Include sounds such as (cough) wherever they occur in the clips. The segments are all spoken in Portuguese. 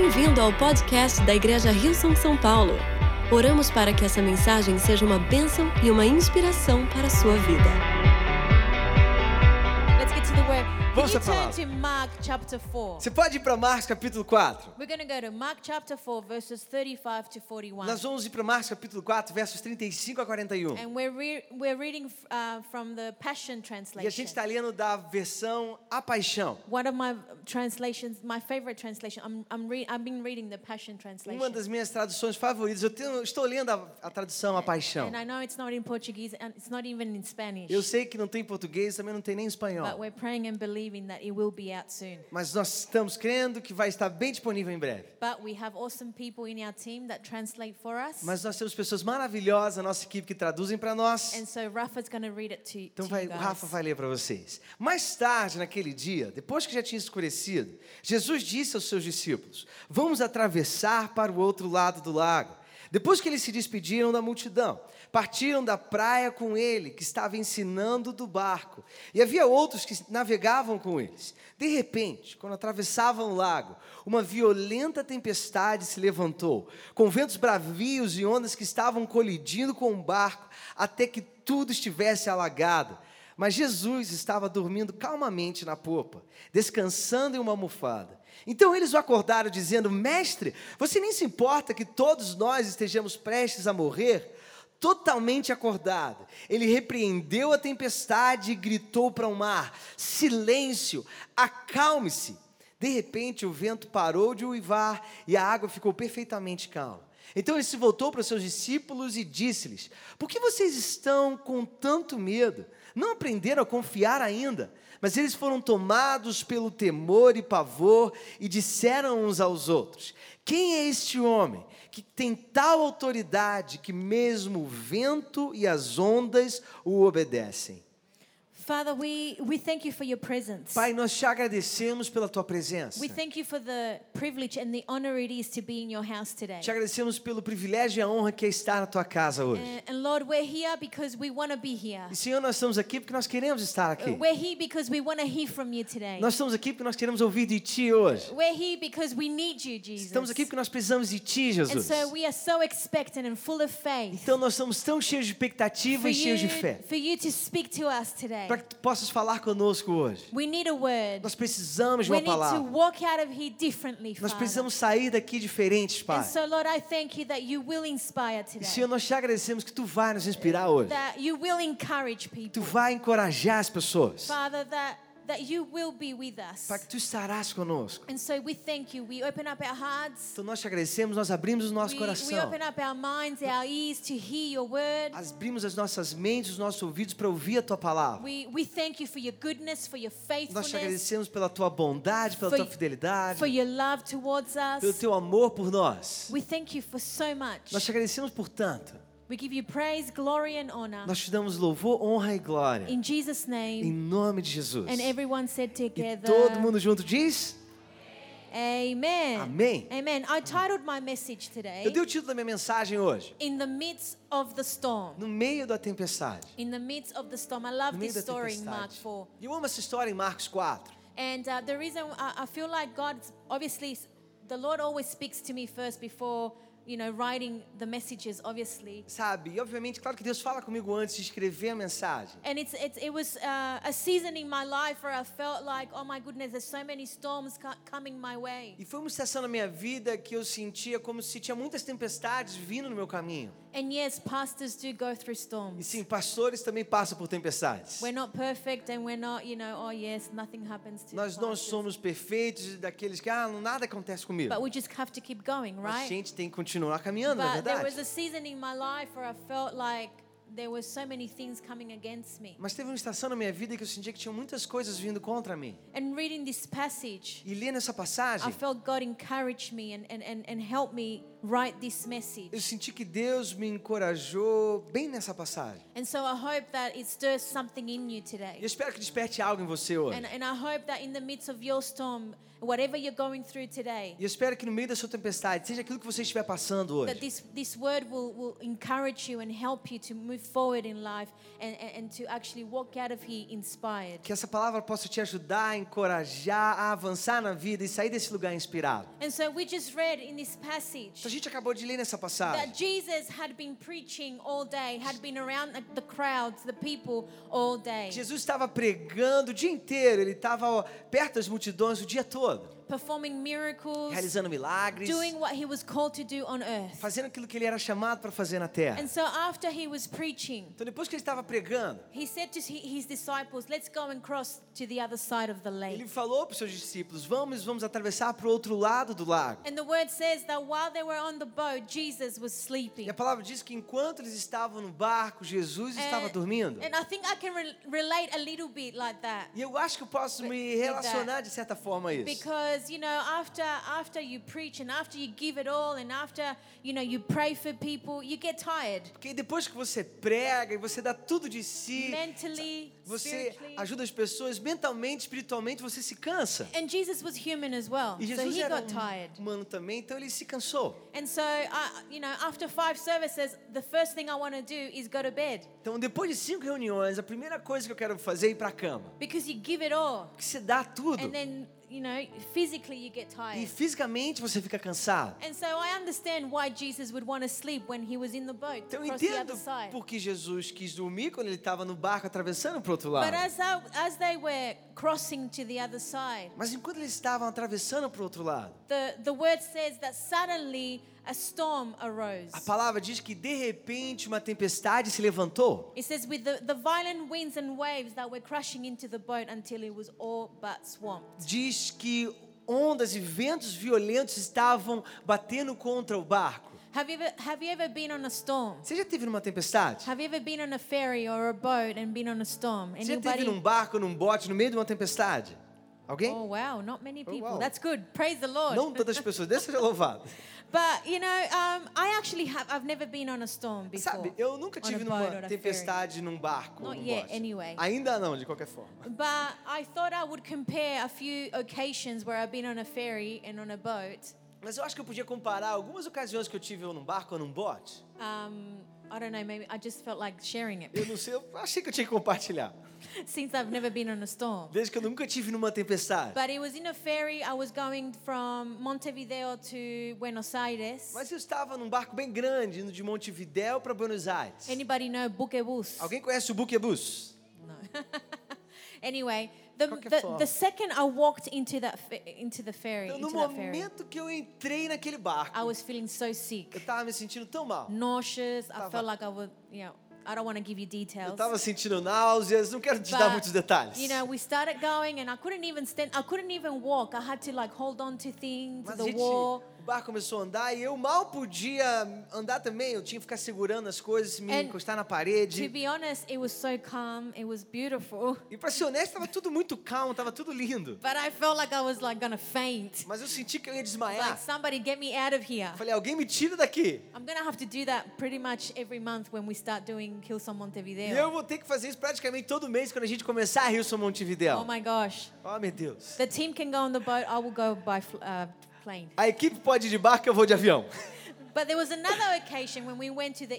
Bem-vindo ao podcast da Igreja Rio São Paulo. Oramos para que essa mensagem seja uma bênção e uma inspiração para a sua vida. Vamos à palavra. to Mark chapter 4? Você pode ir para Marcos capítulo 4. We're going to go to Mark chapter 4, verses 35 to 41. Nós vamos ir para Marcos capítulo 4, versos 35 a 41. And we're, re- we're reading uh, from the Passion E a Translation. gente está lendo da versão A Paixão. One of my translations, my favorite translation, I'm, I'm re- I've been reading the Passion Uma Translation. das minhas traduções favoritas. Eu tenho- estou lendo a, a tradução A Paixão. And I know it's not in Portuguese and it's not even in Spanish. Eu sei que não tem português, também não tem nem But espanhol. we're praying and believing Mas nós estamos crendo que vai estar bem disponível em breve. But we have awesome people in our team that translate for us. Mas nós temos pessoas maravilhosas na nossa equipe que traduzem para nós. And so to read it to, Então to vai, you o. Rafa vai ler para vocês. Mais tarde, naquele dia, depois que já tinha escurecido, Jesus disse aos seus discípulos: Vamos atravessar para o outro lado do lago. Depois que eles se despediram da multidão, partiram da praia com ele, que estava ensinando do barco. E havia outros que navegavam com eles. De repente, quando atravessavam o lago, uma violenta tempestade se levantou, com ventos bravios e ondas que estavam colidindo com o barco, até que tudo estivesse alagado. Mas Jesus estava dormindo calmamente na popa, descansando em uma almofada. Então eles o acordaram, dizendo: Mestre, você nem se importa que todos nós estejamos prestes a morrer? Totalmente acordado, ele repreendeu a tempestade e gritou para o mar: Silêncio, acalme-se. De repente o vento parou de uivar e a água ficou perfeitamente calma. Então ele se voltou para os seus discípulos e disse-lhes: Por que vocês estão com tanto medo? Não aprenderam a confiar ainda? Mas eles foram tomados pelo temor e pavor e disseram uns aos outros: Quem é este homem que tem tal autoridade que mesmo o vento e as ondas o obedecem? Father, we, we thank you for your presence. Pai, nós te agradecemos pela tua presença. We thank you for the privilege and the honor it is to be in your house today. Te agradecemos pelo privilégio e a honra que é estar na tua casa hoje. And, and Lord, we're here because we want to be here. E Senhor, nós estamos aqui porque nós queremos estar aqui. We're here because we want to hear from you today. Nós estamos aqui porque nós queremos ouvir de ti hoje. We're here because we need you, Jesus. Estamos aqui porque nós precisamos de ti, And Jesus. so we are so expectant and full of faith Então nós estamos tão cheios de expectativa for e cheios you, de fé. for you to speak to us today. Que tu possas falar conosco hoje. We need a word. Nós precisamos de We uma need to palavra. walk out of here differently, Nós precisamos sair daqui diferentes, And Pai. so, Lord, I thank you that you will inspire E today. Senhor, nós te agradecemos que tu vai nos inspirar hoje. That you will encourage Tu vai encorajar as pessoas. Father, that, that you will be with us. Pai, que tu estarás conosco. And so we thank you. We open up our hearts. Então nós te agradecemos, nós abrimos o nosso We, we coração. open up our minds, our ears to hear your word. Abrimos as nossas mentes, os nossos ouvidos para ouvir a tua palavra. We, we thank you for your goodness, for your Nós te faithfulness, agradecemos pela tua bondade, pela For tua fidelidade, for your love towards pelo us. teu amor por nós. We thank you for so much. Nós te agradecemos por tanto. We give you praise, glory, and honor. Nós te damos louvor, honra e glória. In Jesus' name. Em nome de Jesus. And everyone said together. E todo mundo junto diz: Amen. Amém. Amen. I titled my message today Eu dei o título da minha mensagem hoje. In the Midst of the Storm. No meio da tempestade. In the midst of the storm. I love this story in Mark 4. E eu amo essa história em Marcos 4. And uh, the reason I, I feel like God, obviously, the Lord always speaks to me first before, you know, writing the messages, obviously. Sabe? E obviamente, claro que Deus fala comigo antes de escrever a mensagem. And it's, it's, it was uh, a season in my life where I felt like, oh my goodness, there's so many storms co- coming my way. E foi uma estação na minha vida que eu sentia como se tinha muitas tempestades vindo no meu caminho. And yes, pastors do go through E storms. sim, pastores também passam por tempestades. We're not perfect and we're not, you know, oh yes, nothing happens to Nós não somos perfeitos e daqueles que, ah, nada acontece comigo. But we just have to keep going, Mas a right? gente tem que continuar caminhando, é But there verdade? was a season in my life where I felt like there were so many things coming against me. Mas teve uma estação na minha vida que eu sentia que tinha muitas coisas vindo contra mim. And reading this passage, E lendo essa I passagem, felt God encourage me and, and, and, and help me write this message. Eu senti que Deus me encorajou bem nessa passagem. And so I hope that it stirs something in you E eu today. espero que desperte algo em você hoje. And, and I hope that in the midst of your storm, whatever you're going through today, E eu espero que no meio da sua tempestade, seja aquilo que você estiver passando that hoje, this, this word will, will encourage you and help you to move forward in life and, and, to actually walk out of here inspired. que essa palavra possa te ajudar, encorajar a avançar na vida e sair desse lugar inspirado. And so we just read in this passage a gente acabou de ler nessa passagem. That Jesus had been preaching all day, had been around the- crowds, the people all day, Jesus estava pregando o dia inteiro, ele estava perto das multidões o dia todo, performing miracles, realizando milagres, doing what he was called to do on earth. fazendo aquilo que ele era chamado para fazer na terra. And so after he was preaching, Então, depois que ele estava pregando, he said to hi- his disciples, Let's go and cross to the other side of the ele lake. falou para os seus discípulos: Vamos, vamos atravessar para o outro lado do lago. And the word says that while they were on the boat, Jesus was sleeping. E a palavra diz que enquanto eles estavam no barco, Jesus estava dormindo. and I think I can re- relate a little bit like that. E eu acho que eu posso me relacionar de certa forma a isso. Because you know, after after you preach and after you give it all and after you know you pray for people, you get tired Porque depois que você prega e você dá tudo de si, mentally, você ajuda as pessoas mentalmente, espiritualmente, você se cansa. And Jesus was human as well, E so Jesus he era got tired. um humano também, então ele se cansou. And so, I, you know, after five services, the first thing I want to do is go to bed Então, depois de cinco reuniões, a primeira coisa que eu quero fazer é ir para a cama. because you give it all, Porque você dá tudo. and then you know, physically you get E tired. fisicamente você fica cansado. And so I understand why Jesus would want to sleep when he was in the boat Então eu cross the entendo other side. porque Jesus quis dormir quando ele estava no barco atravessando para o outro But lado. as, I, as they were crossing to the other side, Mas enquanto eles estavam atravessando para o outro lado, the, the word says that suddenly a storm arose. a palavra diz que de repente uma tempestade se levantou. It says, with the, the violent winds and waves that were crashing into the boat until it was all but swamped. Diz que ondas e ventos violentos estavam batendo contra o barco. Have you, ever, have you ever been on a storm? Você já teve numa tempestade? Have you ever been on a ferry or a boat and been on a storm? Você já teve num barco, num bote, no meio de uma tempestade? Alguém? Oh wow, not many people. wow. That's good. Praise the Lord. Não todas as pessoas, Deus seja louvado. (laughs) But you know, um, I actually have. I've never been on a storm before. Sabe, eu nunca tive numa tempestade num barco. Not yet, bote. anyway. Ainda não, de qualquer forma. But I thought I would compare a few occasions where I've been on a ferry and on a boat. Mas eu acho que eu podia comparar algumas ocasiões que eu tive ou num barco ou num bote. Um, I don't know. Maybe I just felt like sharing it Eu não sei, eu achei que eu tinha que compartilhar. since I've never been on a storm. Desde que eu nunca tive numa tempestade. But it was in a ferry. I was going from Montevideo to Buenos Aires. Mas eu estava num barco bem grande, indo de Montevidéu para Buenos Aires. Anybody know buquebus? Alguém conhece o buquebus? No. (laughs) anyway, the, the, forma. the second I walked into that into the ferry, Então, no into that ferry, momento que eu entrei naquele barco, I was feeling so eu sick, estava me sentindo tão mal. nauseous. I felt like I would, you know, I don't want to give you Eu details. estava sentindo náuseas, não quero te dar But, muitos detalhes. You know, we started going, and I couldn't even stand. I couldn't even walk. I had to like hold on to things, Mas the gente, wall. Barco começou a andar e eu mal podia andar também. Eu tinha que ficar segurando as coisas, me And encostar na To parede. be honest, it was so calm. It was beautiful. E para ser honesto, estava tudo muito calmo, estava tudo lindo. But I felt like I was like gonna faint. Mas eu senti que eu ia Like desmaiar. somebody get me out of here. Falei, alguém me tira daqui. I'm gonna have to do that pretty much every month when we start doing Hillsong E eu Montevideo. vou ter que fazer isso praticamente todo mês quando a gente começar a Rilson Montevidéu. Oh my gosh. Oh, meu Deus. The team can go on the boat. I will go by uh, plane. A equipe pode ir de barco, eu vou de avião. But there was another occasion when we went to the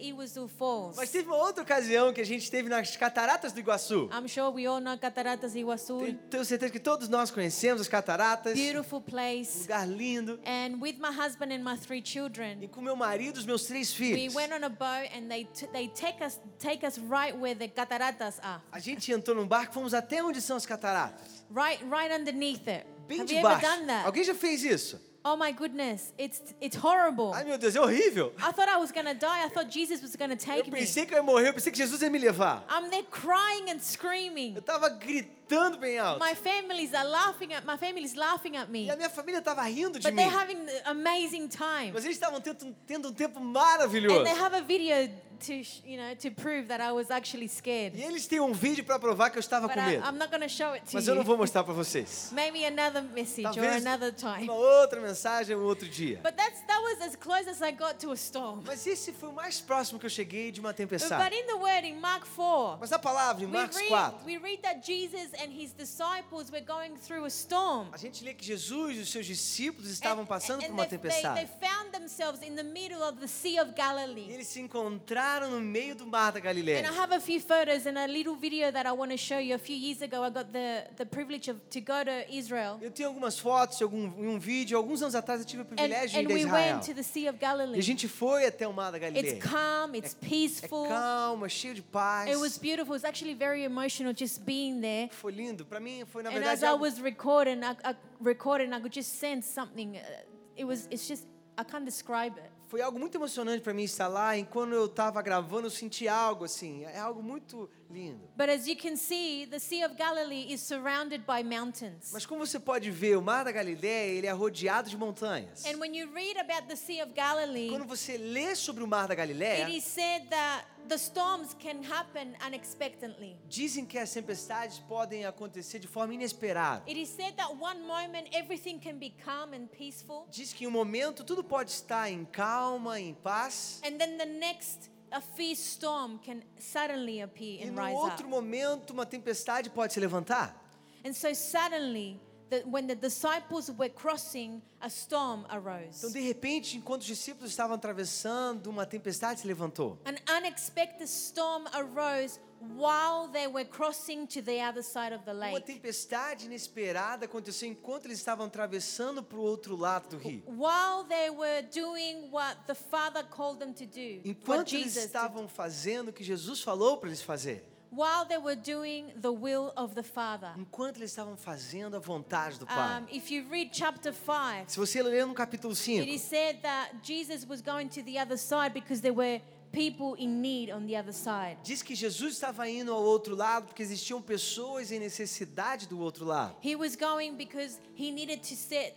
Falls. Mas teve uma outra ocasião que a gente esteve nas cataratas do Iguaçu. I'm sure we all know Cataratas Iguazu. Tenho- Tenho certeza que todos nós conhecemos as cataratas. Beautiful place. Lugar lindo. And with my husband and my three E children, com meu marido e os meus três we filhos. went on a boat and they they take us take us right where the cataratas are, A gente entrou num barco, fomos até onde são as cataratas. right right underneath it. Bem Have debaixo. Alguém já fez isso? Oh my goodness, it's it's horrible. Ai meu Deus, é horrível. I thought I was gonna die. I thought Jesus was gonna Eu take me. pensei que eu ia morrer, eu pensei que Jesus ia me levar. I'm there crying and Eu screaming. tava gritando bem alto. My families are laughing at my family's laughing at me. E a minha família estava rindo de But mim. they're having an amazing time. Mas eles estavam tendo, tendo um tempo And maravilhoso. they have a video to, you know, to prove that I was actually scared. E eles têm um vídeo para provar que eu estava But com I, medo. I'm not going to show it to Mas eu não vou mostrar para vocês. (laughs) Maybe another message or Talvez another time. uma outra mensagem um outro dia. But that's that was as close as I got to a storm. Mas esse foi o mais próximo que eu cheguei de uma But tempestade. in the word in Mark 4, Mas a palavra em Marcos read, 4, we read that Jesus and his disciples were going through a storm. a gente lê que Jesus e os seus discípulos estavam And- passando and por uma they, they, tempestade. they found themselves in the middle of the Sea of E Galilee. eles se encontraram no meio do mar da And Galileia. I have a few photos and a little video that I want to show you. A few years ago, I got the, the privilege of, to go to Israel. Eu tenho algumas fotos e algum, e um vídeo. Alguns anos atrás eu tive o And, privilégio and de ir we a Israel. went to the Sea of E Galilee. a gente foi até o mar da Galileia. It's calm, it's É peaceful. calma, cheio de paz. It was beautiful. It's actually very emotional just being there. Foi lindo. Para mim foi na And as verdade I algo, was recording, I, I recording, I could just sense something. It was, it's just, I can't describe it. foi algo muito emocionante para mim estar lá. E quando eu estava gravando, eu senti algo assim. É algo muito lindo. But as you can see, the Sea of Galilee is surrounded by mountains. Mas como você pode ver, o mar da Galileia ele é rodeado de montanhas. And when you read about the Sea of Galilee, Quando você lê sobre o mar da Galileia, it is said that the storms can happen unexpectedly. dizem que as tempestades podem acontecer de forma inesperada. It is said that one moment everything can be calm and peaceful, Diz que em um momento tudo pode estar em calma, em paz. and then the next, a fierce storm can suddenly appear E and no rise outro up. momento uma tempestade pode se levantar. And so suddenly, the, when the disciples were crossing, a storm arose. Então, de repente, enquanto os discípulos estavam atravessando, uma tempestade se levantou. An unexpected storm arose while they were crossing to the other side of the Uma lake. tempestade inesperada aconteceu enquanto eles estavam atravessando para o outro lado do rio. While they were doing what the Father called them to do, Enquanto eles estavam fazendo o que Jesus falou para eles fazerem. While they were doing the will of the Father. Enquanto eles estavam fazendo a vontade do Pai. Um, if you read chapter 5, Se você ler no capítulo it 5, is said that Jesus was going to the other side because there were people in need on the other side. diz que Jesus estava indo ao outro lado porque existiam pessoas em necessidade do outro lado. He was going because he needed to set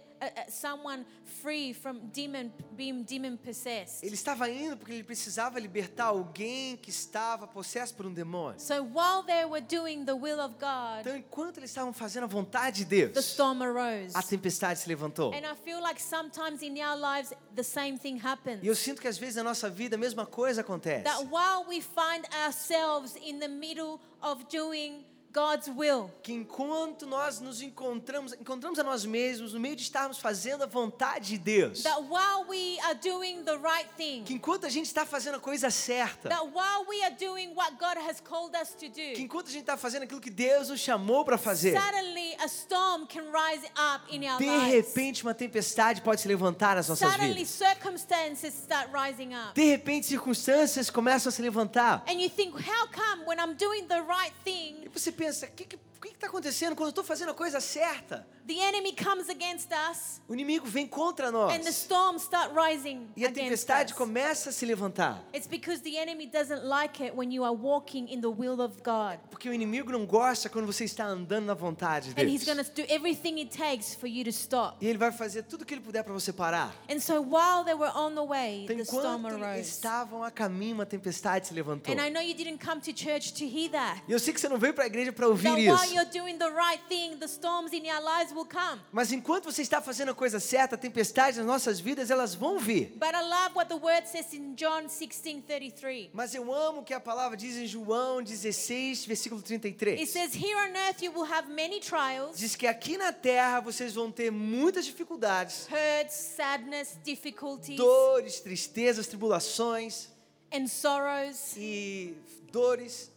someone free from demon being demon possessed. Ele estava indo porque ele precisava libertar alguém que estava possesso por um demônio. So while they were doing the will of God, Então, enquanto eles estavam fazendo a vontade de the Deus, storm arose. a tempestade se levantou. And I feel like sometimes in our lives the same thing happens. E eu sinto que às vezes na nossa vida a mesma coisa acontece. That while we find ourselves in the middle of doing God's will, Que enquanto nós nos encontramos, encontramos a nós mesmos no meio de estarmos fazendo a vontade de Deus. that while we are doing the right thing, Que enquanto a gente está fazendo a coisa certa. that while we are doing what God has called us to Que do, enquanto a gente está fazendo aquilo que Deus nos chamou para fazer. suddenly a storm can rise up in our De repente uma tempestade pode se levantar nas nossas Suddenly vidas. circumstances start rising up. De repente circunstâncias começam a se levantar. And you think, how come when I'm doing the right E thing, você pensa, o que que que está acontecendo quando eu estou fazendo a coisa certa? the enemy comes against us O inimigo vem contra and the nós. storms start rising E a tempestade us? começa a se levantar. It's because the enemy doesn't like it when you are walking in the will of God. Porque o inimigo não gosta quando você está andando na vontade de And he's Deus. going to do everything it takes for you to stop. E ele vai fazer tudo o que ele puder para você parar. And so while they were on the way, Então, the storm enquanto eles estavam a caminho, uma tempestade se levantou. And I know you didn't come to church to hear that. E eu sei que você não veio para a igreja para ouvir isso. You're doing the right thing, the storms in your lives will come. Mas enquanto você está fazendo a coisa certa, tempestades nas nossas vidas, elas vão vir. But I love what the word says in John 16:33. Mas eu amo o que a palavra diz em João 16, versículo It 33. says, Here on earth you will have many trials, Diz que aqui na terra vocês vão ter muitas dificuldades, hurts, sadness, difficulties, dores, tristezas, tribulações and sorrows. e dores,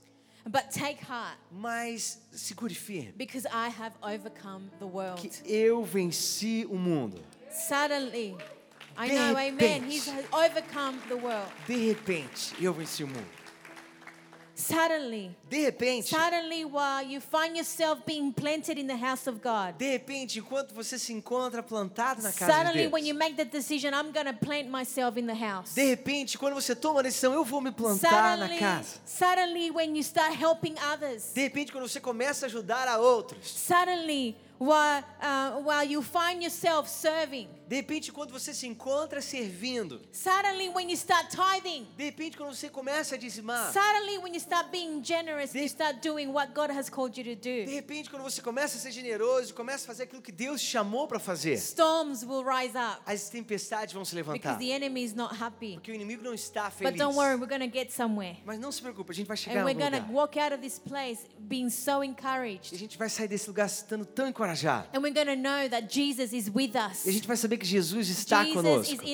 But take heart, mas segure firme, because I have overcome the world. que eu venci o mundo. Suddenly, I know, amen. He's overcome the world. De repente, eu venci o mundo. Suddenly, De repente, suddenly, while you find yourself being planted in the house of God, de repente, enquanto você se encontra plantado na casa de suddenly, when you Deus. make the decision, I'm going to plant myself in the house. De repente, quando você toma a decisão, eu vou me plantar na Suddenly, casa. suddenly, when you start helping others, De repente, quando você começa a ajudar a outros. suddenly, while, uh, while you find yourself serving, De repente, quando você se encontra servindo. suddenly, when you start tithing, De repente, quando você começa a dizimar. suddenly, when you start being generous, you start doing what God has called you to De do, repente, quando você começa a ser generoso, começa a fazer aquilo que Deus te chamou para fazer. storms will rise up As tempestades vão se because levantar. the enemy is not happy. Porque o inimigo não está feliz. But don't worry, we're going to get somewhere. Mas não se preocupe, a gente vai chegar And we're going to walk out of this place being so E a encouraged. gente vai sair desse lugar estando tão encorajado. And we're going to know that Jesus is with us. E a gente vai saber que Jesus está Jesus conosco.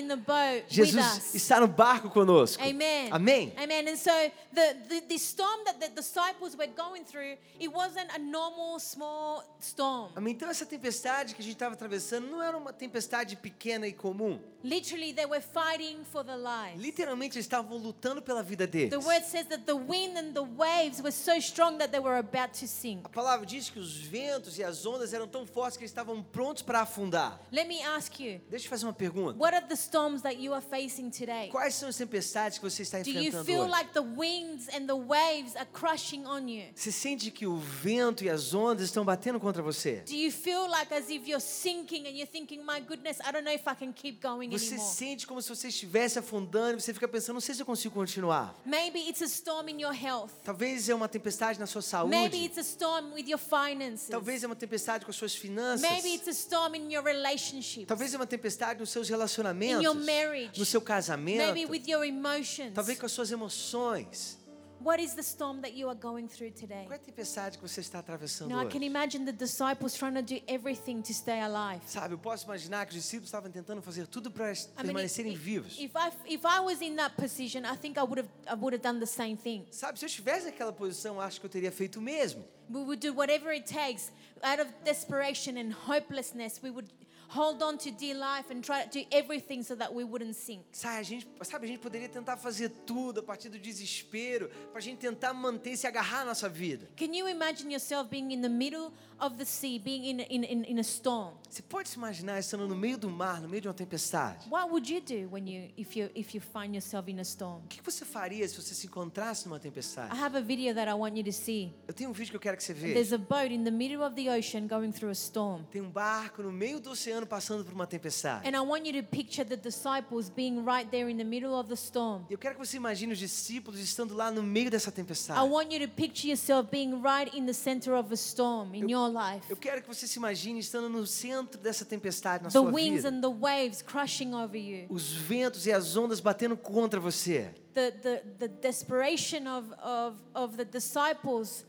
Jesus us. está no barco conosco. Amen. Amém. Amen. And so the, the, the storm that the disciples were going through, it wasn't a normal small storm. Amém. Então essa tempestade que a gente estava atravessando não era uma tempestade pequena e comum. Literally, they were fighting for their lives. Literalmente eles estavam lutando pela vida deles. The word says that the wind and the waves were so strong that they were about to sink. A palavra diz que os ventos e as ondas eram tão fortes que eles estavam prontos para afundar. Let me ask you, Deixa eu fazer uma pergunta. what are the storms that you are facing today? Quais são as tempestades que você está Do you enfrentando feel hoje? like the winds and the waves are crushing on you? Você sente que o vento e as ondas estão batendo contra você? Do you feel like as if you're sinking and you're thinking, my goodness, I don't know if I can keep going Você anymore? sente como se você estivesse afundando e você fica pensando, não sei se eu consigo continuar. Maybe it's a storm in your health. Talvez é uma tempestade na sua Maybe saúde. it's a storm with your finances. Talvez é uma tempestade com as suas finanças. Maybe it's a storm in your relationships. Talvez é uma tempestade nos seus In relacionamentos. your marriage. No seu Maybe casamento. with your emotions. Talvez com as suas emoções. What is the storm that you are going through today? Qual é a tempestade que você está atravessando Now I can hoje? imagine the disciples trying to do everything to stay alive. Sabe, eu posso imaginar que os discípulos estavam tentando fazer tudo para I mean, if, permanecerem vivos. if I if I was in that position, I think I would have I would have done the same thing. Sabe, se eu estivesse naquela posição, acho que eu teria feito o mesmo. We would do whatever it takes out of desperation and hopelessness. We would hold on to dear life and try to do everything so that we wouldn't sink. Sabe, a gente, sabe, a gente poderia tentar fazer tudo a partir do desespero, para a gente tentar manter, se agarrar à nossa vida. Can you imagine yourself being in the middle of the sea, being in, in, in, in a storm? Você pode se imaginar estando no meio do mar, no meio de uma tempestade? What would you do when you if you if you find yourself in a storm? O que você faria se você se encontrasse numa I tempestade? have a video that I want you to see. Eu tenho um vídeo que eu quero que você There's veja. a boat in the middle of the ocean going through a storm. Tem um barco no meio do oceano passando por uma tempestade. And I want you to picture the disciples being right there in the middle of the storm. Eu quero que você imagine os discípulos estando lá no meio dessa tempestade. I want you to picture yourself being right in the center of a storm in your life. Eu quero que você se imagine estando no centro dessa tempestade na The sua winds vida. and the waves crushing over you. Os ventos e as ondas batendo contra você. The, the, the desperation of, of, of the disciples.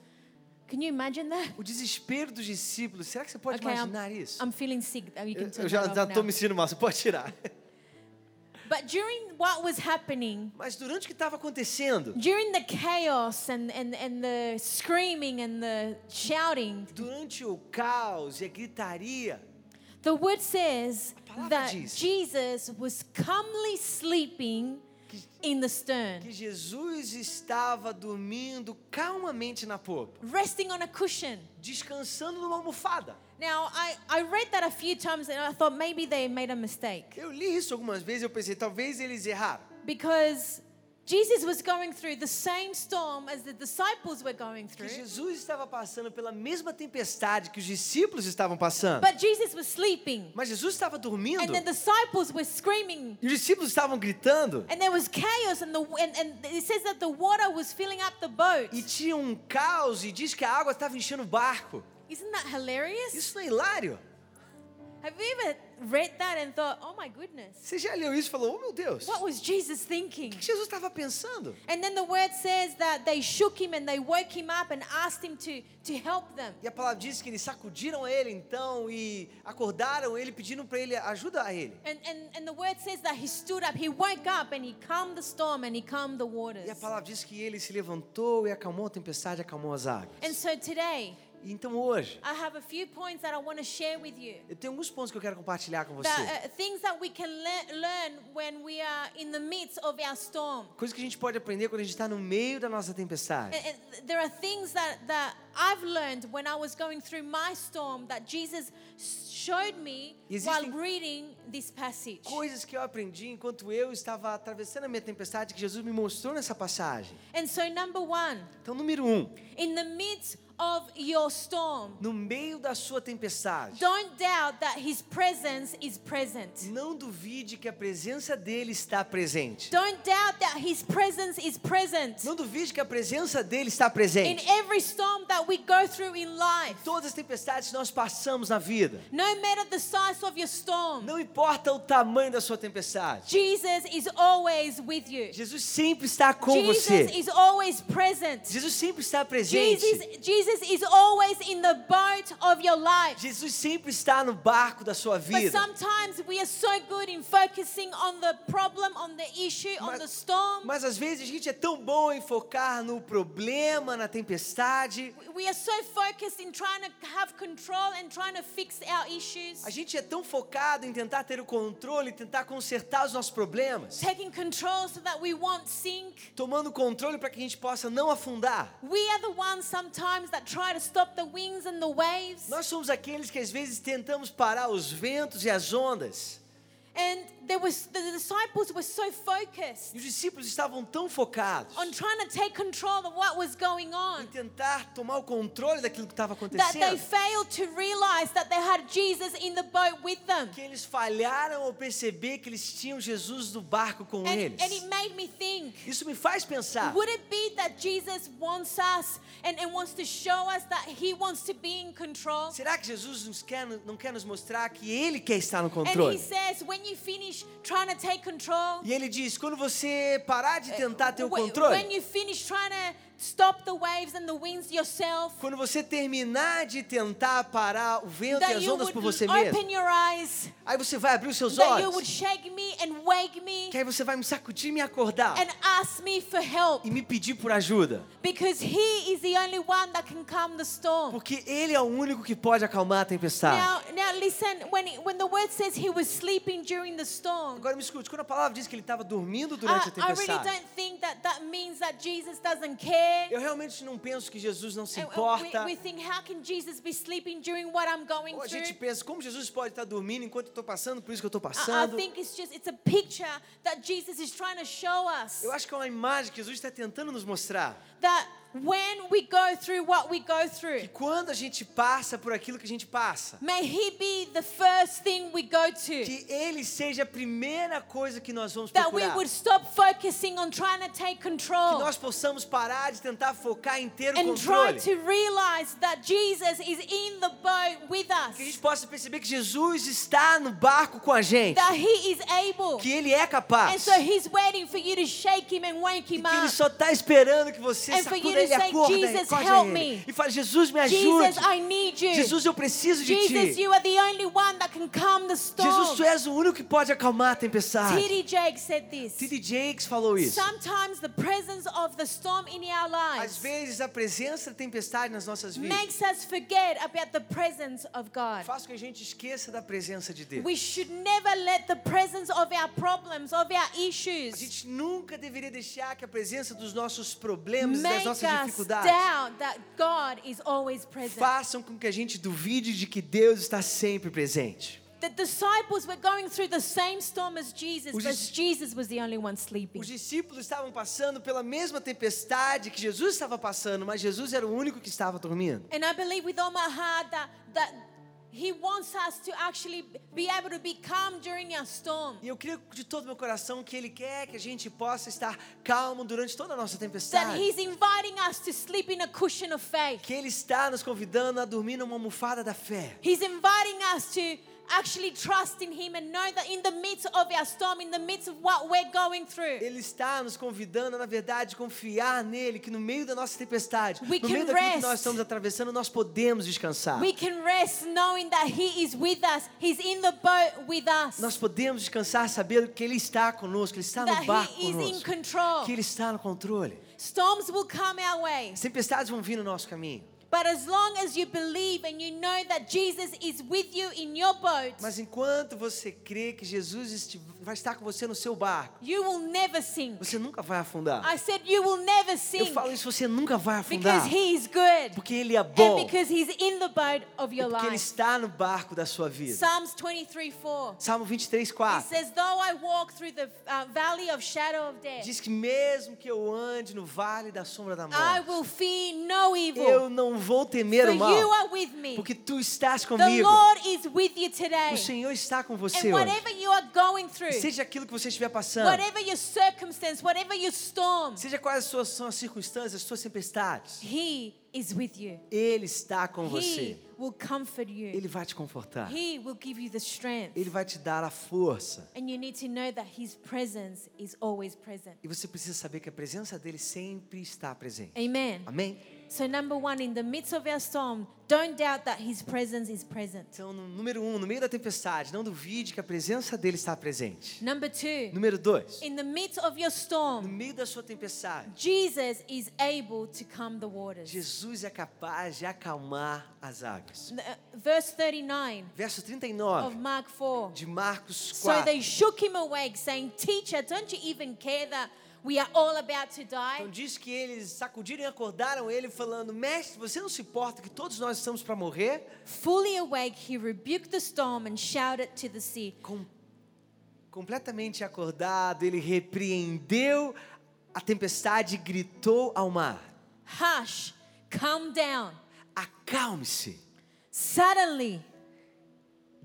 Can you imagine that? O desespero dos discípulos. Será que você pode Okay, I'm, imaginar isso? I'm feeling sick. Oh, You can Eu, já estou me sentindo mal, você pode tirar. But during what was happening, Mas durante o que estava acontecendo, during the chaos and, and, and the screaming and the shouting, durante o caos e a gritaria, the word says that diz. Jesus was calmly sleeping in the stern, que Jesus estava dormindo calmamente na popa, resting on a cushion. descansando numa almofada. Now, I, I read that a few times and I thought maybe they made a mistake Eu li isso algumas vezes e eu pensei, talvez eles erraram. because Jesus was going through the same storm as the disciples were going Que through, Jesus estava passando pela mesma tempestade que os discípulos estavam passando. but Jesus was sleeping. Mas Jesus estava dormindo And the disciples were screaming e os discípulos estavam gritando. And there was chaos, and the and, and it says that the water was filling up the boat. E tinha um caos e diz que a água estava enchendo o barco. Isn't that hilarious? Isso não é hilário? Have you ever read that and thought, "Oh my goodness, Você já leu isso e falou, oh meu Deus, o what was Jesus thinking?" que Jesus estava pensando? And then the word says that they shook him and they woke him up and asked him to to help them. E a palavra diz que eles sacudiram ele então e acordaram ele pedindo para ele ajuda a ele. And, and and the word says that he stood up, he woke up and he calmed the storm and he calmed the waters. E a palavra diz que ele se levantou e acalmou a tempestade, acalmou as águas. And so today, Então hoje, I have a few points that I want to share with you. eu tenho alguns pontos que eu quero compartilhar com você. That, things that we can le- learn when we are in the midst of our storm. Coisas que a gente pode aprender quando a gente está no meio da nossa tempestade. There are things that, that I've learned when I was going through my storm that Jesus showed me while reading this passage. Coisas que eu aprendi enquanto eu estava atravessando a minha tempestade que Jesus me mostrou nessa passagem. And so, number one, Então, número um, in the midst of your storm, no meio da sua tempestade, don't doubt that His presence is present. não duvide que a presença dele está presente. Don't doubt that His presence is present Não duvide que a presença dele está in presente. every storm that we go through in life. Todas as tempestades que nós passamos na vida, No matter the size of your storm, não importa o tamanho da sua tempestade, Jesus is always with you. Jesus sempre está com Jesus você. is always present. Jesus sempre está presente. Jesus, Jesus is always in the boat of your life. Jesus sempre está no barco da sua But vida. sometimes we are so good in focusing on the problem, on the issue, on Mas- the storm. Mas às vezes a gente é tão bom em focar no problema, na tempestade. We are so focused in trying to have control and trying to fix our issues. A gente é tão focado em tentar ter o controle, tentar consertar os nossos problemas, Taking control so that we won't sink. tomando controle para que a gente possa não afundar. We are the ones sometimes that try to stop the winds and the waves. Nós somos aqueles que às vezes tentamos parar os ventos e as ondas. And there was the disciples were so focused E os discípulos estavam tão focados on trying to take control of what was going em on tentar tomar o controle daquilo que estava that they acontecendo, failed to realize that they had Jesus in the boat with them. que eles falharam ao perceber que eles tinham Jesus no barco com And, eles. and it made me think Isso me faz pensar. would it be that Jesus wants us and, and wants to show us that he wants to be in control? Será que Jesus nos quer, não quer nos mostrar que Ele quer estar no And he controle? says, when you finish trying to take control, E Ele diz: quando você parar de tentar ter o when controle, you finish trying to stop the waves and the winds yourself, quando você terminar de tentar parar o vento e as ondas por você mesmo, eyes, aí você vai abrir os seus olhos, shake me and wake me. Que aí você vai me sacudir e me acordar and ask me for help. e me pedir por ajuda, because he is the only one that can calm the storm. porque Ele é o único que pode acalmar a tempestade. Now, now listen, when, it- when the word says he was sleeping during the storm, Agora me escute, quando a palavra diz que ele estava dormindo I, durante a I really tempestade, don't think that that means that Jesus doesn't care. Eu realmente não penso que Jesus não se and importa. we, we think, how can Jesus be sleeping during what I'm going Ou a gente pensa, como Jesus pode estar dormindo enquanto eu estou passando por isso que eu estou I, I passando? think it's just it's a picture that Jesus is trying to show us Eu acho que é uma imagem que Jesus está tentando nos mostrar. that when we go through what we go through, Que quando a gente passa por aquilo que a gente passa, may He be the first thing we go to. que Ele seja a primeira coisa que nós vamos That we procurar. would stop focusing on trying to take Que control nós possamos parar de tentar focar em ter o and try controle. to realize that Jesus is in the boat with us, Que a gente possa perceber que Jesus está no barco com a gente. that He is able. Que Ele é And capaz. so He's waiting for you to shake Him and wake Him que Ele up. só está esperando que você And for you sacuda to Ele, say, acorda, "Jesus, help Ele. me. E fale, Jesus, me Jesus, ajude. I need you. Jesus, eu preciso de Jesus, Ti. you are the only one that can calm the storm. Jesus, Tu és o único que pode acalmar a tempestade. T.D. Jakes said this. T.D. Jakes falou isso. Sometimes the presence of the storm in our Às lives vezes a presença da tempestade nas nossas vidas makes us forget about the presence of God. faz com que a gente esqueça da presença de Deus. We should never let the presence of our problems, of our A issues, gente nunca deveria deixar que a presença dos nossos problemas das nossas dificuldades doubt that God is always present. façam com que a gente duvide de que Deus está sempre presente. The disciples were going through the same storm as Jesus, Os but dis- Jesus was the only one sleeping. Os discípulos estavam passando pela mesma tempestade que Jesus estava passando, mas Jesus era o único que estava dormindo. And I believe with all my heart that, that He wants us to actually be able to be calm during our storm. E eu creio de todo meu coração que Ele quer que a gente possa estar calmo durante toda a nossa That tempestade. He's inviting us to sleep in a cushion of faith. Que Ele está nos convidando a dormir numa almofada da fé. He's inviting us to actually trust in Him and know that in the midst of our storm, in the midst of what we're going through, Ele está nos convidando, na verdade, confiar nele, que no meio da nossa tempestade, We no meio daquilo que rest. nós estamos atravessando, nós podemos descansar. we can rest knowing that He is with us. He's in the boat with us. Nós podemos descansar sabendo que Ele está conosco, Ele está no That barco He is in conosco, control. que Ele está no controle. Storms will come our way, tempestades vão vir no nosso caminho, But as long as you believe and you know that Jesus is with you in your boat, Mas enquanto você crê que Jesus vai estar com você no seu barco, you will never sink. você nunca vai afundar. I said you will never Eu sink falo isso, você nunca vai because afundar. he is good Porque Ele é and bom. because he's in the boat of your porque Ele life. está no barco da sua vida. Psalms 23 4. Salmo 23, It 4. says, Though I walk through the uh, valley of shadow of death, Diz que mesmo que eu ande no vale da sombra da I morte, will fear no evil. eu não vou temer o mal, porque tu estás The comigo. Lord is with you today. O Senhor está com você hoje. whatever you are going through, Seja aquilo que você estiver passando, whatever your circumstance, whatever your storm, seja quais as suas, são as circunstâncias, as suas tempestades, He is with you. Ele está com você. He will comfort you. Ele vai te confortar. He will give you the strength. Ele vai te dar a força. And you need to know that His presence is always present. E você precisa saber que a presença dele sempre está presente. Amen. Amém? So, number one, in the midst of our storm, don't doubt that His presence is present. Então, no número um, no meio da tempestade, não duvide que a presença dele está presente. Number two, Número dois, in the midst of your no storm, meio da sua tempestade, Jesus is able to calm the waters. Jesus é capaz de acalmar as águas. Uh, Verse 39 Verso of 39 Mark 4. de Marcos So 4. they shook him awake, saying, Teacher, don't you even care that we are all about to die? Então diz que eles sacudiram e acordaram ele falando: "Mestre, você não se importa que todos nós estamos para morrer?" Fully awake, he rebuked the storm and shouted to the sea, Com- completamente acordado, ele repreendeu a tempestade e gritou ao mar: Hush, calm down. "Acalme-se." Suddenly,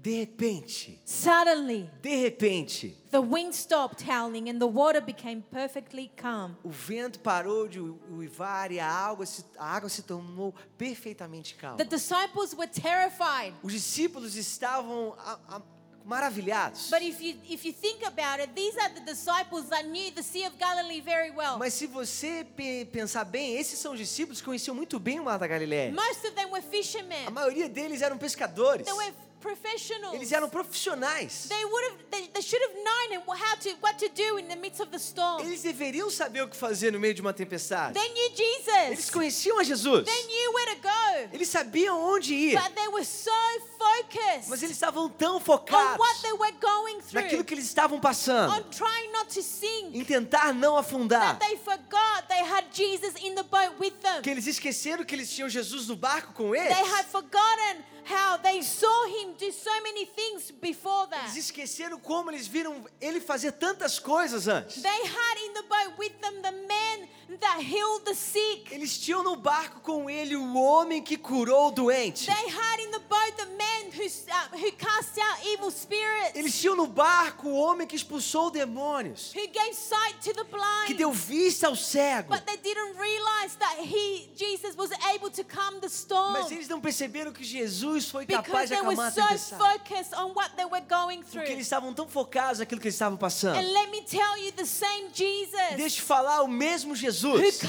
De repente, suddenly, de repente, the wind stopped howling and the water became perfectly calm. o vento parou de uivar e a água se, a água se tornou perfeitamente calma. The disciples were terrified. Os discípulos estavam a- a- maravilhados. But if you if you think about it, these are the disciples that knew the Sea of Galilee very well. Mas se você pe- pensar bem, esses são os discípulos que conheciam muito bem o Mar da Galileia. Most of them were A fishermen. maioria deles eram pescadores. They were professionals. Eles eram profissionais. They would have they, they should have known how to what to do in the midst of the storm. Eles deveriam saber o que fazer no meio de uma tempestade. They knew Eles Jesus. conheciam a Jesus. They knew where to go. Eles sabiam onde ir. But they were so Mas eles estavam tão on focados what they were going naquilo through, que eles estavam passando, on trying not to sink, em tentar não afundar. that they forgot they had Jesus in the boat with them. Que eles esqueceram que eles tinham Jesus no barco com eles. They had forgotten how they saw him do so many things before Eles esqueceram como eles viram ele fazer tantas coisas antes. They had in the boat with them the men that healed the sick. Eles tinham no barco com ele o homem que curou o doente. They had in the boat the men who, uh, who cast out evil spirits, Eles tinham no barco o homem que expulsou demônios, who gave sight to the que deu vista ao cego. But they didn't realize that he, Jesus, was able to calm the storm Mas eles não perceberam que Jesus foi capaz de they were acalmar a so tempestade. focused on what they were going through. Porque eles estavam tão focados naquilo que eles estavam passando. And let me tell you, the same Jesus Deixa eu falar, o mesmo who Jesus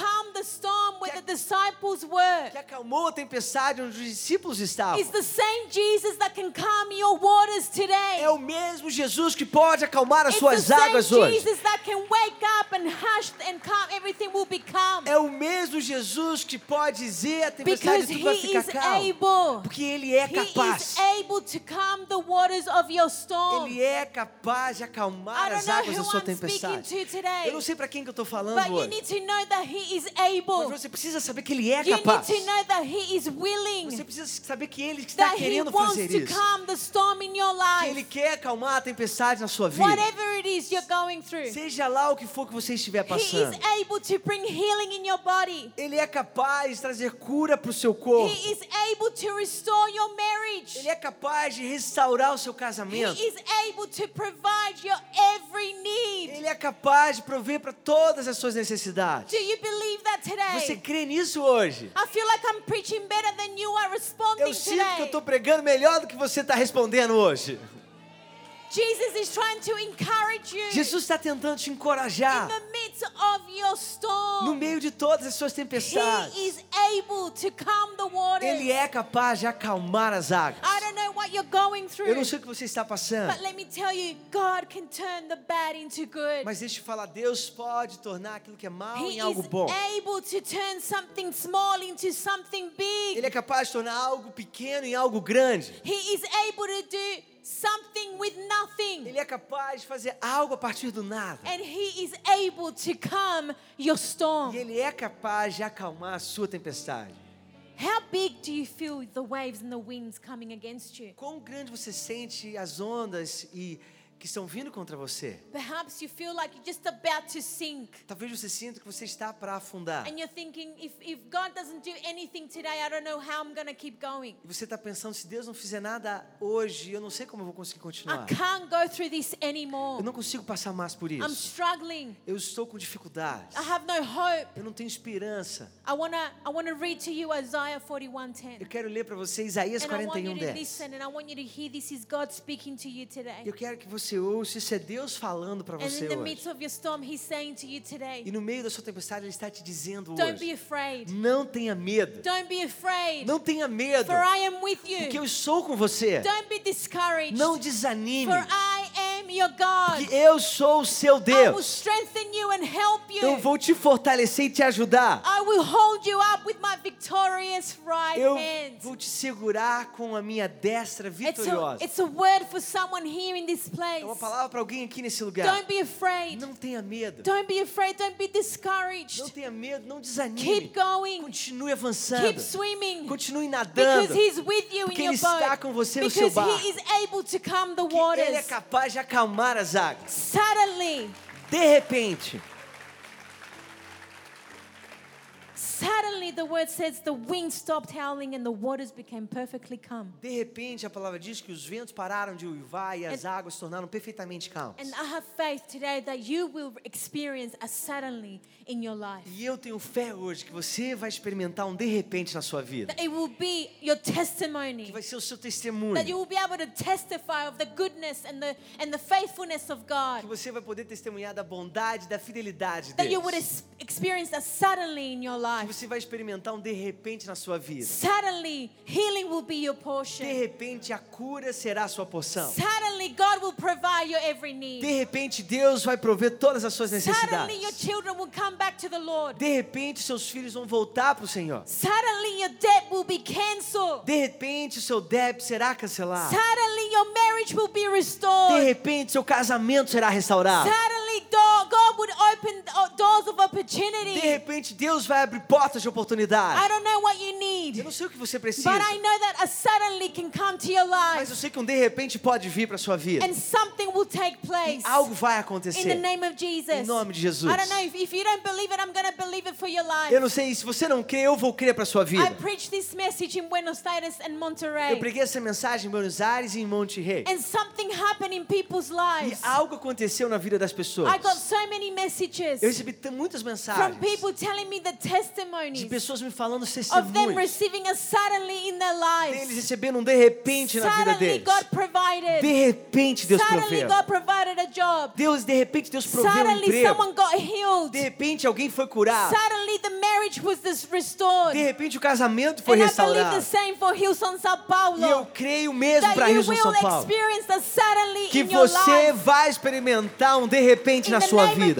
disciples were que acalmou a tempestade onde os discípulos estavam. is the same Jesus that can calm your waters today. É o mesmo Jesus que pode acalmar as It's the suas same águas hoje. Jesus that can wake up and hush and calm everything will be calm. É o mesmo Jesus que pode dizer a tempestade Because tudo vai ficar calmo. Porque ele é He capaz. is able to calm the waters of your storm. Ele é capaz de acalmar as águas da sua tempestade. Eu não sei para quem que eu estou falando hoje. Mas você precisa saber que ele é You need capaz. to know that he is willing. Você precisa saber que ele está querendo fazer isso. Que ele quer acalmar a tempestade na sua vida. Whatever it is you're going through. Seja lá o que for que você estiver He passando. is able to bring healing in your body. Ele é capaz de trazer cura para o seu corpo. He is able to restore your marriage. Ele é capaz de restaurar o seu He casamento. is able to provide your every need. Ele é capaz de prover para todas as suas necessidades. Do you believe that Você today? crê nisso hoje? I feel like I'm preaching better than you are responding Eu sinto que eu today. estou pregando melhor do que você está respondendo hoje. Jesus is trying to encourage you Jesus está tentando te in encorajar the midst of your no meio de todas as suas He tempestades. is able to calm the waters. Ele é capaz de acalmar as águas. Eu não sei o que você está passando. But let me tell you, God can turn the bad into good. Mas deixa eu falar, Deus pode tornar aquilo que é mal He em algo is bom. able to turn something small into something big. Ele é capaz de tornar algo pequeno em algo grande. He is able to do something with nothing. Ele é capaz de fazer algo a partir do nada. And he is able to calm your storm. E ele é capaz de acalmar a sua tempestade. How big do you feel the waves and the winds coming against you? Quão grande você sente as ondas e que estão vindo contra você? Perhaps you feel like you're just about to sink. Talvez você sinta que você está para afundar. And you're thinking, if, if God doesn't do anything today, I don't know how I'm going to keep going. E você está pensando, se Deus não fizer nada hoje, eu não sei como eu vou conseguir I continuar. can't go through this Eu anymore. não consigo passar mais por I'm isso. struggling. Eu estou com dificuldades. I have no hope. Eu não tenho esperança. I want to I to read to you Isaiah 41:10. Eu quero ler para você Isaías And I want you 41, to 10. listen and I want you to hear this is God speaking to you today. Eu quero que você ouça, isso é Deus falando para And você in the hoje. midst of your storm, He's saying to you today, E no meio da sua tempestade, Ele está te dizendo don't be hoje: não tenha medo. Não tenha medo, porque eu estou com você. Não desanime, For I am your God. porque eu sou o seu I will Deus. strengthen you and help Eu you. vou te fortalecer e te ajudar. I will hold you up with my victorious right Eu hand. vou te segurar com a minha destra It's vitoriosa. a, it's a word for someone here in this place. É uma palavra para alguém aqui nesse lugar. Don't be afraid. Não tenha medo. Don't be afraid. Don't be discouraged. Não tenha medo, não desanime. Keep going. Continue avançando. Keep swimming. Continue Because nadando. He's with you in Porque your Ele está boat. com você no seu Because barco. He is able to calm the Que Ele é capaz de acalmar águas. Suddenly, De repente, suddenly the word says the wind stopped howling and the waters became perfectly calm. de repente, a palavra diz que os ventos pararam de uivar e as águas se tornaram perfeitamente calmas. And I have faith today that you will experience a suddenly in your life. E eu tenho fé hoje que você vai experimentar um de repente na sua vida. That it will be your Que testimony. vai ser o seu testemunho. That you will be able to testify of the goodness and the and the faithfulness of Que God. você vai poder testemunhar da bondade, da fidelidade de That you Deus. would ex- experience a suddenly in your Que life. Você vai experimentar um de repente na sua vida. Suddenly, healing will be your De portion. repente, a cura será a sua porção. Suddenly, God will provide your every De need. repente, Deus vai prover todas as suas Suddenly, your necessidades. children will come back to the Lord. De repente, seus filhos vão voltar para o Senhor. Suddenly, your debt will be canceled. De repente, o seu débito será cancelado. Suddenly, your marriage will be De restored. repente, seu casamento será restaurado. Suddenly, would open uh, doors of De opportunity. repente, Deus vai abrir portas de I oportunidade. don't know what you Eu need, não sei o que você precisa, but I know that a suddenly can come to your mas life eu sei que um de repente pode vir para sua vida. and something will take E place algo vai in the acontecer. name of Jesus. Em nome de Jesus. I don't know if, if you don't believe it, I'm going to believe it for your life. Eu não sei, se você não crê, eu vou crer para sua vida. I preached this message in Buenos Aires and Eu Monterrey. preguei essa mensagem em Buenos Aires e em Monte Rei. And something happened in people's E lives. algo aconteceu na vida das pessoas. I got so many messages Eu recebi muitas from mensagens people telling me the de testimonies pessoas me falando of them testemunhos. receiving a suddenly in their lives. recebendo um de repente na vida Suddenly deles. God provided. De repente Deus Suddenly proveu. God provided a job. Deus, de repente Deus proveu um Suddenly emprego. someone got healed. De repente alguém foi curado. Suddenly the marriage was restored. De repente o casamento foi And I believe the restaurado. same for Hillsong Sao E eu Paulo. creio mesmo That para you Rio São will Paulo. experience a suddenly Que in your você life. vai experimentar um de repente na sua vida.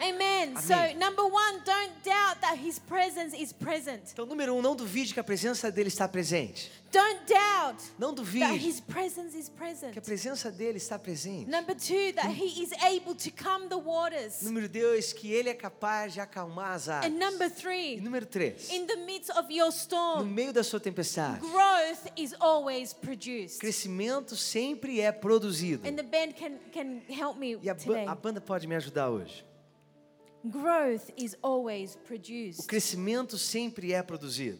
Amen. So, number one, don't doubt that His presence is present. Então, número um, não duvide que a presença dele está presente. Don't doubt Não that duvide His presence is present. que a presença dele está presente. Number two, that He is able to calm the waters. Número dois, que ele é capaz de acalmar as águas. And number E three, número três, in the midst of your no storm, meio da sua tempestade, growth is always produced. crescimento sempre é produzido. And the band can, can help me E a, today. a banda pode me ajudar hoje. Growth is always O produced. crescimento sempre é produzido.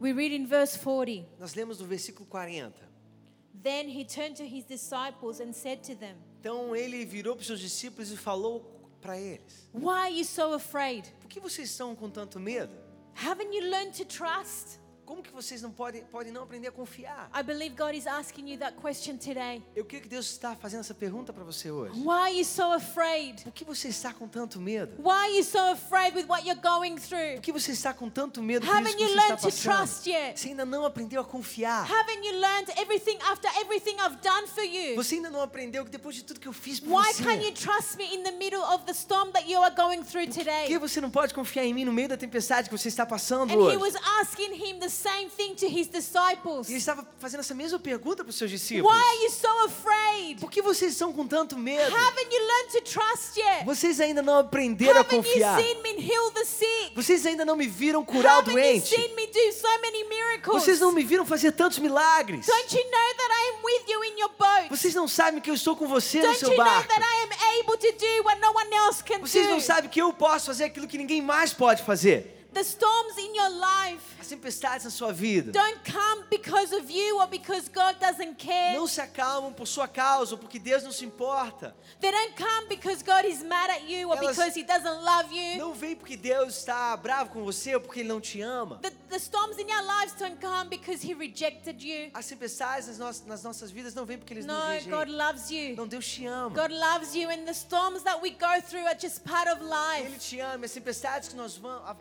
We read in verse 40. Nós lemos no versículo 40. Then he turned to his disciples and said to them, Então ele virou para os seus discípulos e falou para eles: Why are you so afraid? Por que vocês estão com tanto medo? Haven't you learned to trust? Como que vocês não podem, podem não aprender a confiar? I believe God is asking you that question today. Eu creio que Deus está fazendo essa pergunta para você hoje. Why are you so afraid? Por que você está com tanto medo? Why are you so afraid with what you're going through? Por que você está com tanto medo por isso que you você está to passando? trust yet? Você ainda não aprendeu a confiar. Haven't you learned everything after everything I've done for you? Você ainda não aprendeu que depois de tudo que eu fiz por Why você, can't you trust me in the middle of the storm that you are going through por que today? você não pode confiar em mim no meio da tempestade que você está passando And he hoje? was asking him the same thing to his disciples. E ele estava fazendo essa mesma pergunta para os seus discípulos. Why are you so afraid? Por que vocês estão com tanto medo? Haven't you learned to trust yet? Vocês ainda não aprenderam a Haven't you confiar. seen me heal the sick? Vocês ainda não me viram curar o Haven't you doente. seen me do so many miracles? Vocês não me viram fazer tantos milagres. Don't you know that I am with you in your boat? Vocês não sabem que eu estou com você no Don't seu you know barco. that I am able to do what no one else can Vocês não do? sabem que eu posso fazer aquilo que ninguém mais pode fazer. The storms in your life As tempestades na sua vida don't come because of you or because God doesn't care. não se acalmam por sua causa ou porque Deus não se importa. They don't come because God is mad at you or Elas- because He doesn't love you. Não vem porque Deus está bravo com você ou porque Ele não te ama. The, the storms in our lives don't come because He rejected you. As tempestades nas nossas, nas nossas vidas não vêm porque eles No, nos rejeitam. God loves you. Não, Deus te ama. God loves you, and the storms that we go through are just part of Ele life. te ama. As tempestades que nós vamos, a-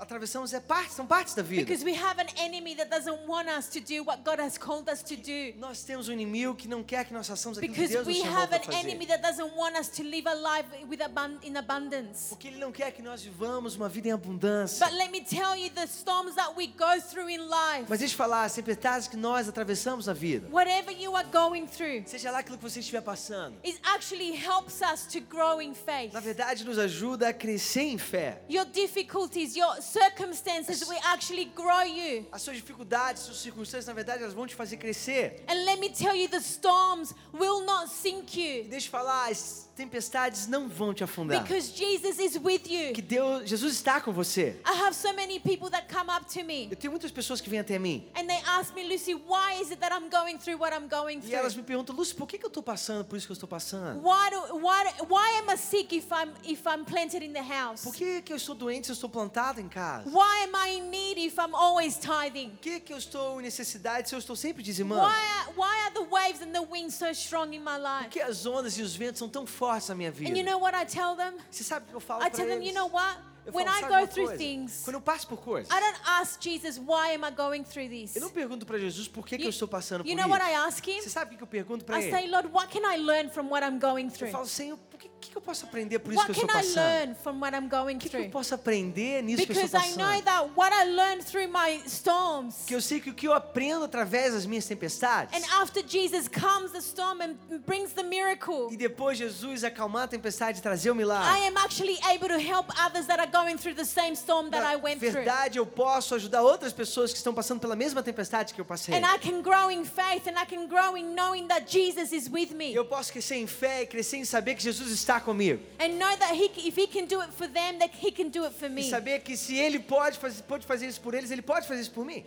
atravessamos é parte, são partes da vida. Because we have an enemy that doesn't want us to do what God has called us to do. Nós temos um inimigo que não quer que nós façamos aquilo que Because Deus nos we chamou have para an fazer. enemy that doesn't want us to live a life with abun- in abundance. Porque Ele não quer que nós vivamos uma vida em abundância. But let me tell you, the storms that we go through in life, Mas deixa eu falar, as tempestades que nós atravessamos na vida, whatever you are going through, seja lá aquilo que você estiver passando, it actually helps us to grow in faith. na verdade nos ajuda a crescer em fé. Your difficulties, your circumstances will actually grow you. As suas dificuldades, suas circunstâncias, na verdade, elas vão te fazer crescer. And let me tell you, the storms will not sink E you deixa eu falar, as tempestades não vão te afundar. because Jesus is with you. Que Deus, Jesus está com você. I have so many people that come up to me Eu tenho muitas pessoas que vêm até mim and they ask me, Lucy, why is it that I'm going through what I'm going e elas through? me perguntam, Lúcio, por que, que eu estou passando por isso que eu estou passando? Why, do, why, why am I sick if I'm, if I'm planted in the house? Por que, que eu estou doente se eu estou plantado em casa? Why am I in need if I'm always tithing? Por que, que eu estou em necessidade se eu estou sempre dizimando? Why are, why are the waves and the winds so strong in my Por life? que as ondas e os ventos são tão fortes na minha vida? And you know what I tell them? Você sabe o que eu falo I para tell them, eles? you know what? Eu When falo, I "Sabe go through coisa? things, Quando eu passo por coisas, I don't ask Jesus, why am I going through this? eu não pergunto para Jesus por que, que eu You, estou passando por you know isso. what I ask him? Você sabe o que eu pergunto para I ele? say, Lord, what can I learn from what I'm going Eu through? falo, Senhor, por que, que, que eu posso aprender por isso What que eu estou I passando? learn from what I'm going O que, que eu posso aprender nisso que eu Because estou I know passando? that what I learned through my storms, Que eu sei que o que eu aprendo através das minhas tempestades, and after Jesus comes the storm and brings the miracle, e depois Jesus acalmar a tempestade e trazer o I milagre, am actually able to help others that are going through the same storm that I na went through. verdade eu posso ajudar outras pessoas que estão passando pela mesma tempestade que eu passei. And I can grow in faith and I can grow in knowing that Jesus is with me. eu posso crescer em fé e crescer em saber que Jesus está comigo. And know that he, if He can do it for them, that He can do it for E me. saber que se Ele pode fazer, pode fazer isso por eles, Ele pode fazer isso por mim.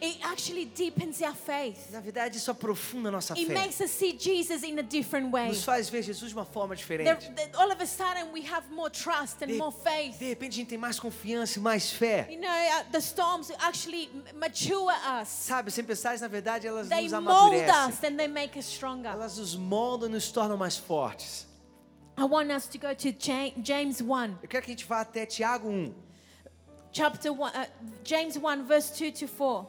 It actually deepens our faith. Na verdade, isso aprofunda a nossa It fé. makes us see Jesus in a different way. Nos faz ver Jesus de uma forma diferente. there- all of a sudden, we have more trust and De, more faith. de repente, a gente tem mais confiança e mais fé. You know, uh, the storms actually mature us. Sabe, as tempestades, na verdade, elas They nos mold amadurecem. us and they make us stronger. Elas nos moldam e nos tornam mais fortes. I want us to go to Ja- James 1, Eu quero que a gente vá até Tiago 1. chapter 1, uh, James 1, verse 2 to 4.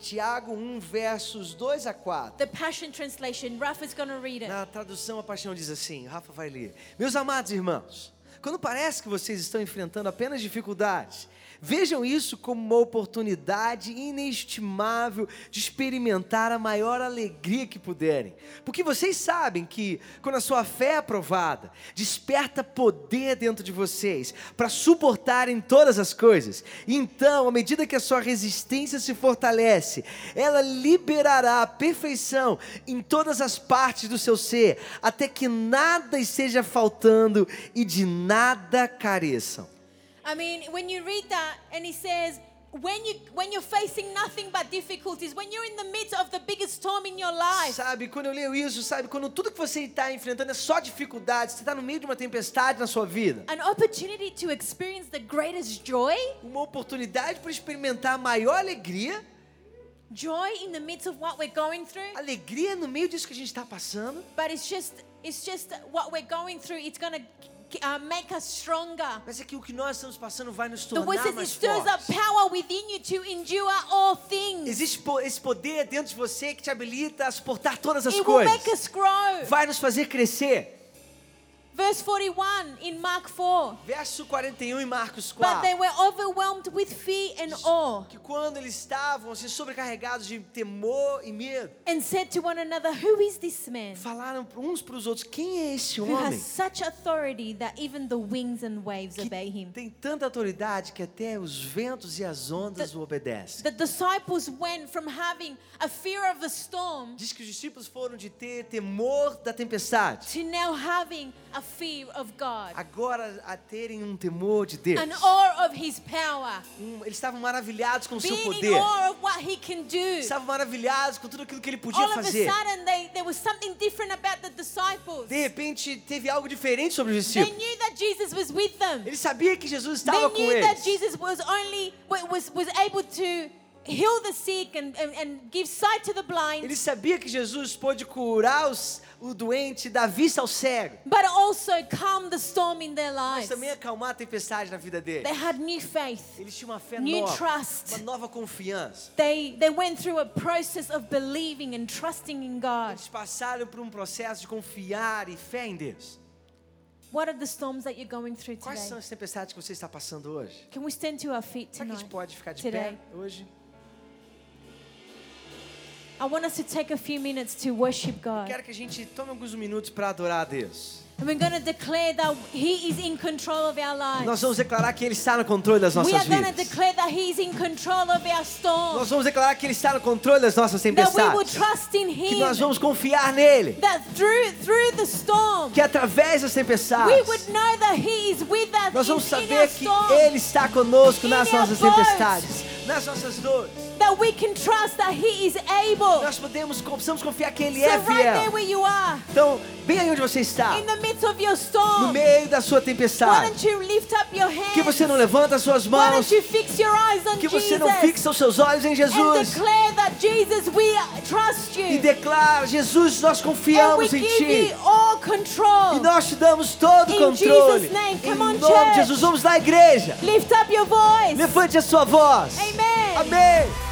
Tiago 1, versos 2 a 4. The Passion Translation. Rafa's going to read it. Na tradução, a paixão diz assim: Rafa vai ler. Meus amados irmãos, quando parece que vocês estão enfrentando apenas dificuldades, vejam isso como uma oportunidade inestimável de experimentar a maior alegria que puderem. Porque vocês sabem que, quando a sua fé é aprovada, desperta poder dentro de vocês para suportarem todas as coisas. Então, à medida que a sua resistência se fortalece, ela liberará a perfeição em todas as partes do seu ser, até que nada esteja faltando e de nada careçam. I mean, when you read that and he says, when you when you're facing nothing but difficulties, when you're in the midst of the biggest storm in your life, Sabe, quando eu leio isso, sabe, quando tudo que você está enfrentando é só dificuldades, você está no meio de uma tempestade na sua vida, an opportunity to experience the greatest joy, uma oportunidade para experimentar a maior alegria, joy in the midst of what we're going through. Alegria no meio disso que a gente está passando. But it's just it's just what we're going through. It's gonna make us stronger. Mas é que o que nós estamos passando vai nos tornar mais stirs up fortes. power within you to endure all things. Existe esse poder dentro de você que te habilita a suportar todas as It will coisas. make us grow. Vai nos fazer crescer. Verse 41 in Mark 4. Verso 41 em Marcos But they 4. were overwhelmed with fear and awe Que quando eles estavam assim, sobrecarregados de temor e medo, and said to one another, Who is this man falaram uns para os outros: quem é esse who has homem? such authority that even the winds and waves Que obey him? tem tanta autoridade que até os ventos e as ondas o obedecem. The disciples went from having a fear of the storm Diz que os discípulos foram de ter temor da tempestade, to now having a agora a terem um temor de Deus. an awe of his power, Um- eles estavam maravilhados com o seu poder. awe of what he can do. Estavam maravilhados com tudo aquilo que ele podia All of a fazer. sudden, they, there was something different about the disciples. De repente, teve algo diferente sobre os They discípulos. knew that Jesus was with them. Ele sabia que Jesus They estava com knew that eles. Jesus was only was was able to heal the sick and, and, and give sight to the blind, Ele sabia que Jesus pôde curar os, o doente, dar vista ao cego, but also calm the storm in their mas lives. também acalmar a tempestade na vida dele. They had new faith. Eles tinham uma fé New nova, trust. uma nova confiança. They they went through a process of believing and trusting in God. Eles passaram por um processo de confiar e fé em Deus. What are the storms that you're going through Quais são today? as tempestades que você está passando hoje? Can we stand to our feet Será que a tonight? gente pode ficar de Today. pé hoje? I want us to take a few minutes to worship God. Quero que a gente tome alguns minutos para adorar a Deus. And we're going to declare that He is in control of our lives. Nós vamos declarar que Ele está no controle das We nossas are going to vidas. declare that He is in control of our Nós storms. vamos declarar que Ele está no controle das nossas That we will tempestades. trust in Que Him. nós vamos confiar nele. That through through the storm, Que através das we tempestades, would know that He is with us nós vamos in, in our saber que storm. Ele está conosco nas nossas tempestades, nas nossas dores. That we can trust that He is able. Nós podemos, precisamos confiar que Ele So é right there fiel. where you are, Então, bem aí onde você está, in the midst of your no storm, meio da sua why tempestade, don't you lift up your hands? que você não levanta as suas Why mãos, don't you fix your eyes on que você Jesus não fixa os seus olhos em and Jesus declare that Jesus, we trust e you. declara: Jesus, nós And we confiamos em give Ti. you all control. E nós te damos todo o controle. Jesus' name, Em come on, nome de church. Jesus, vamos na igreja. Lift up your voice. Levante a sua voz. Amen. Amém.